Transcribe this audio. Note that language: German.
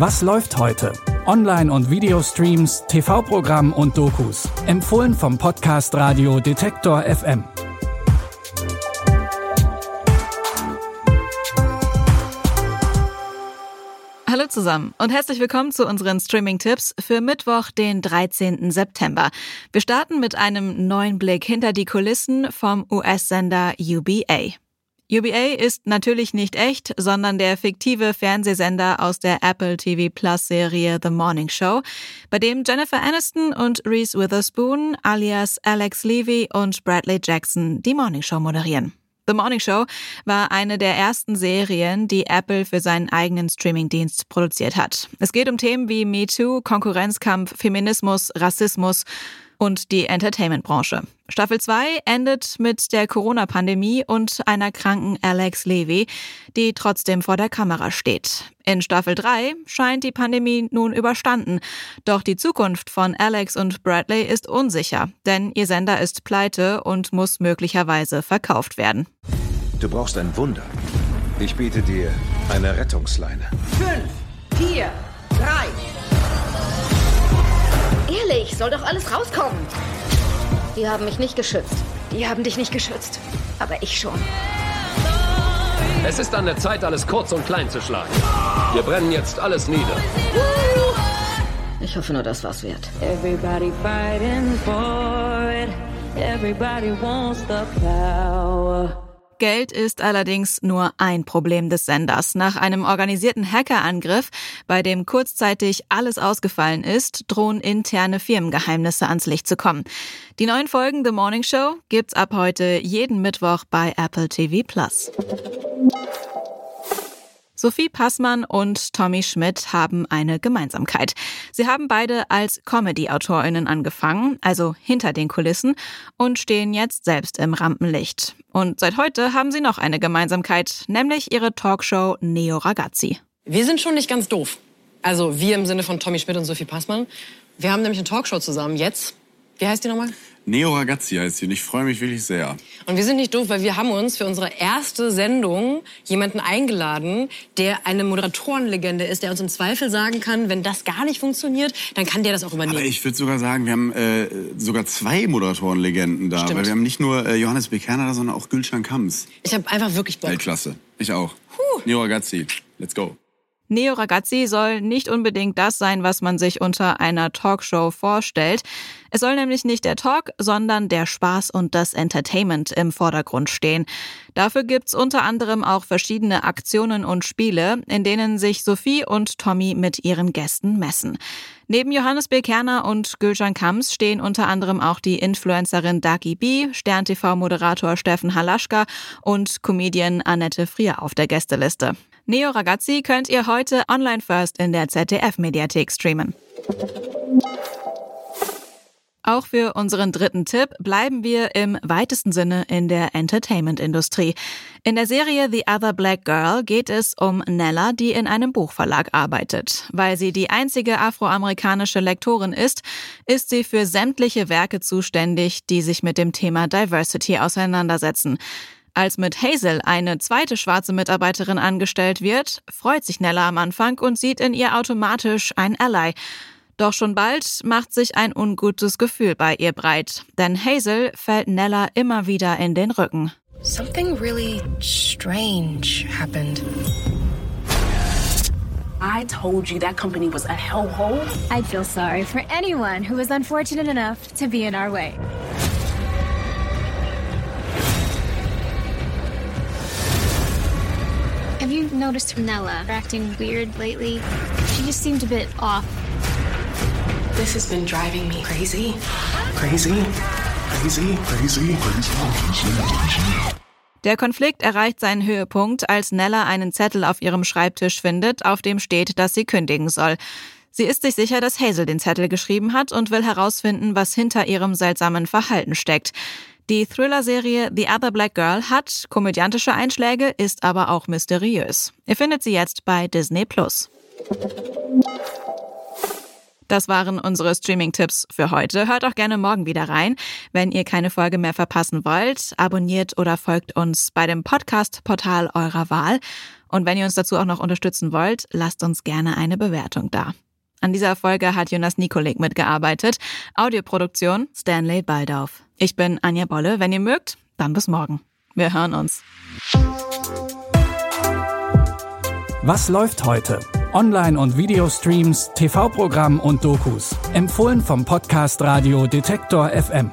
Was läuft heute? Online- und Videostreams, TV-Programm und Dokus. Empfohlen vom Podcast Radio Detektor FM. Hallo zusammen und herzlich willkommen zu unseren Streaming-Tipps für Mittwoch, den 13. September. Wir starten mit einem neuen Blick hinter die Kulissen vom US-Sender UBA. UBA ist natürlich nicht echt, sondern der fiktive Fernsehsender aus der Apple TV Plus Serie The Morning Show, bei dem Jennifer Aniston und Reese Witherspoon alias Alex Levy und Bradley Jackson die Morning Show moderieren. The Morning Show war eine der ersten Serien, die Apple für seinen eigenen Streamingdienst produziert hat. Es geht um Themen wie MeToo, Konkurrenzkampf, Feminismus, Rassismus und die Entertainment-Branche. Staffel 2 endet mit der Corona-Pandemie und einer kranken Alex Levy, die trotzdem vor der Kamera steht. In Staffel 3 scheint die Pandemie nun überstanden. Doch die Zukunft von Alex und Bradley ist unsicher, denn ihr Sender ist pleite und muss möglicherweise verkauft werden. Du brauchst ein Wunder. Ich biete dir eine Rettungsleine. Fünf, vier, drei, Ehrlich, soll doch alles rauskommen. Die haben mich nicht geschützt. Die haben dich nicht geschützt. Aber ich schon. Es ist an der Zeit, alles kurz und klein zu schlagen. Wir brennen jetzt alles nieder. Ich hoffe nur, das war's wert. Everybody fighting for it. Everybody wants the power. Geld ist allerdings nur ein Problem des Senders. Nach einem organisierten Hackerangriff, bei dem kurzzeitig alles ausgefallen ist, drohen interne Firmengeheimnisse ans Licht zu kommen. Die neuen Folgen The Morning Show gibt's ab heute jeden Mittwoch bei Apple TV Plus. Sophie Passmann und Tommy Schmidt haben eine Gemeinsamkeit. Sie haben beide als Comedy-AutorInnen angefangen, also hinter den Kulissen, und stehen jetzt selbst im Rampenlicht. Und seit heute haben sie noch eine Gemeinsamkeit, nämlich ihre Talkshow Neo Ragazzi. Wir sind schon nicht ganz doof. Also wir im Sinne von Tommy Schmidt und Sophie Passmann. Wir haben nämlich eine Talkshow zusammen jetzt. Wie heißt die nochmal? Neo Ragazzi heißt sie und ich freue mich wirklich sehr. Und wir sind nicht doof, weil wir haben uns für unsere erste Sendung jemanden eingeladen, der eine Moderatorenlegende ist, der uns im Zweifel sagen kann, wenn das gar nicht funktioniert, dann kann der das auch übernehmen. Aber ich würde sogar sagen, wir haben äh, sogar zwei Moderatorenlegenden da. Stimmt. Weil wir haben nicht nur äh, Johannes Bekerner da, sondern auch Gülcan Kams. Ich habe einfach wirklich Bock. Weltklasse. Ich auch. Neo Ragazzi. Let's go. Neo Ragazzi soll nicht unbedingt das sein, was man sich unter einer Talkshow vorstellt. Es soll nämlich nicht der Talk, sondern der Spaß und das Entertainment im Vordergrund stehen. Dafür gibt's unter anderem auch verschiedene Aktionen und Spiele, in denen sich Sophie und Tommy mit ihren Gästen messen. Neben Johannes B. Kerner und Gülcan Kams stehen unter anderem auch die Influencerin Dagi B, Stern-TV-Moderator Steffen Halaschka und Comedian Annette Frier auf der Gästeliste. Neo Ragazzi könnt ihr heute online first in der ZDF-Mediathek streamen. Auch für unseren dritten Tipp bleiben wir im weitesten Sinne in der Entertainment-Industrie. In der Serie The Other Black Girl geht es um Nella, die in einem Buchverlag arbeitet. Weil sie die einzige afroamerikanische Lektorin ist, ist sie für sämtliche Werke zuständig, die sich mit dem Thema Diversity auseinandersetzen. Als mit Hazel eine zweite schwarze Mitarbeiterin angestellt wird, freut sich Nella am Anfang und sieht in ihr automatisch ein Ally. Doch schon bald macht sich ein ungutes Gefühl bei ihr breit, denn Hazel fällt Nella immer wieder in den Rücken. Something really strange happened. I told you that company was a hellhole. I'd feel sorry for anyone who was unfortunate enough to be in our way. Have you noticed Nella acting weird lately? She just seemed a bit off. This has been driving me crazy. Crazy? Crazy? Crazy? Crazy? Der Konflikt erreicht seinen Höhepunkt, als Nella einen Zettel auf ihrem Schreibtisch findet, auf dem steht, dass sie kündigen soll. Sie ist sich sicher, dass Hazel den Zettel geschrieben hat und will herausfinden, was hinter ihrem seltsamen Verhalten steckt. Die Thriller-Serie The Other Black Girl hat komödiantische Einschläge, ist aber auch mysteriös. Ihr findet sie jetzt bei Disney Plus. Das waren unsere Streaming-Tipps für heute. Hört auch gerne morgen wieder rein. Wenn ihr keine Folge mehr verpassen wollt, abonniert oder folgt uns bei dem Podcast-Portal eurer Wahl. Und wenn ihr uns dazu auch noch unterstützen wollt, lasst uns gerne eine Bewertung da. An dieser Folge hat Jonas Nikolik mitgearbeitet. Audioproduktion Stanley Baldauf. Ich bin Anja Bolle. Wenn ihr mögt, dann bis morgen. Wir hören uns. Was läuft heute? Online- und Videostreams, TV-Programm und Dokus. Empfohlen vom Podcast Radio Detektor FM.